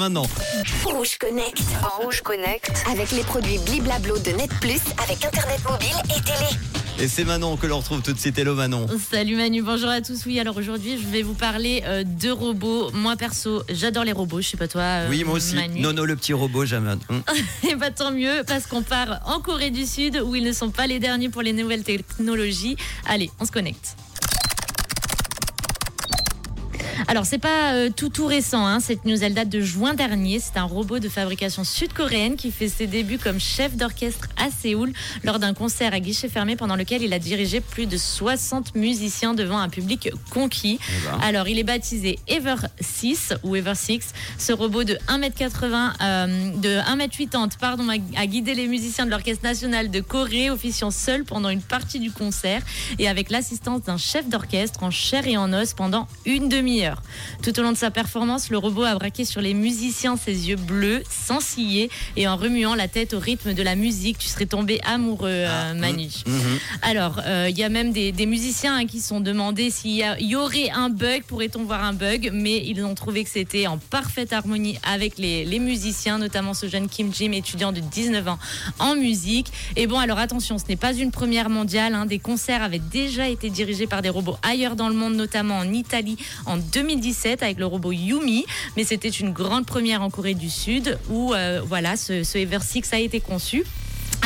Maintenant, Rouge Connect. En Rouge Connect. Avec les produits Bliblablo de Net Plus avec Internet mobile et télé. et c'est Manon que l'on retrouve tout de suite. Hello Manon. Salut Manu, bonjour à tous. Oui, alors aujourd'hui, je vais vous parler euh, de robots. Moi perso, j'adore les robots. Je sais pas toi. euh, Oui, moi aussi. Manu. Nono, le petit robot, jamais. Et bah tant mieux, parce qu'on part en Corée du Sud où ils ne sont pas les derniers pour les nouvelles technologies. Allez, on se connecte. Alors c'est pas euh, tout tout récent, hein. cette news elle date de juin dernier. C'est un robot de fabrication sud-coréenne qui fait ses débuts comme chef d'orchestre à Séoul lors d'un concert à guichet fermé pendant lequel il a dirigé plus de 60 musiciens devant un public conquis. Eh ben. Alors il est baptisé Ever 6 ou Ever 6. Ce robot de 1m80, euh, de 1m80 pardon, a, a guidé les musiciens de l'Orchestre national de Corée, officiant seul pendant une partie du concert et avec l'assistance d'un chef d'orchestre en chair et en os pendant une demi-heure. Tout au long de sa performance, le robot a braqué sur les musiciens ses yeux bleus, sans ciller et en remuant la tête au rythme de la musique. Tu serais tombé amoureux, euh, Manu. Mhm. Alors, euh, il y a même des, des musiciens hein, qui se sont demandé s'il y, aurait un bug, pourrait-on voir un bug, mais ils ont trouvé que c'était en parfaite harmonie avec les, les musiciens, notamment ce jeune Kim Jim, étudiant de 19 ans en musique. Et bon, alors attention, ce n'est pas une première mondiale. hein. Des concerts avaient déjà été dirigés par des robots ailleurs dans le monde, notamment en Italie en 2017 avec le robot Yumi. Mais c'était une grande première en Corée du Sud où euh, voilà, ce, ce Ever Six a été conçu.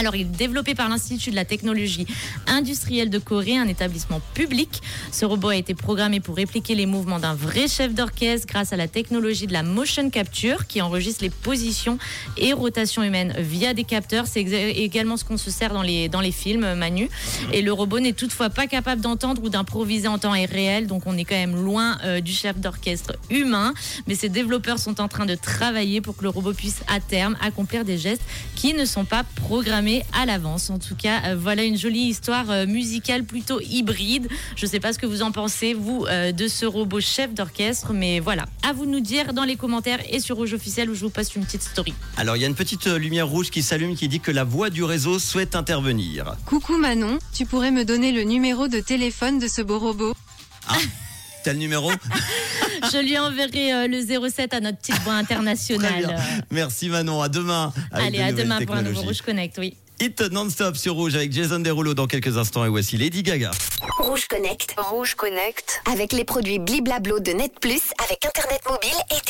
Alors, il est développé par l'Institut de la technologie industrielle de Corée, un établissement public. Ce robot a été programmé pour répliquer les mouvements d'un vrai chef d'orchestre grâce à la technologie de la motion capture qui enregistre les positions et rotations humaines via des capteurs. C'est également ce qu'on se sert dans les, dans les films, Manu. Et le robot n'est toutefois pas capable d'entendre ou d'improviser en temps réel, donc on est quand même loin euh, du chef d'orchestre humain. Mais ces développeurs sont en train de travailler pour que le robot puisse à terme accomplir des gestes qui ne sont pas programmés à l'avance. En tout cas, euh, voilà une jolie histoire euh, musicale plutôt hybride. Je ne sais pas ce que vous en pensez, vous, euh, de ce robot chef d'orchestre, mais voilà. À vous de nous dire dans les commentaires et sur Rouge Officiel où je vous passe une petite story. Alors, il y a une petite lumière rouge qui s'allume qui dit que la voix du réseau souhaite intervenir. Coucou Manon, tu pourrais me donner le numéro de téléphone de ce beau robot? T'as le numéro? Je lui enverrai euh, le 07 à notre petite voix internationale. Merci Manon. À demain. avec Allez, à demain pour un nouveau. Rouge Connect, oui. Hit non-stop sur Rouge avec Jason Derulo dans quelques instants et voici Lady Gaga. Rouge Connect. Rouge Connect. Avec les produits Bliblablo de Net Plus avec Internet mobile et télé.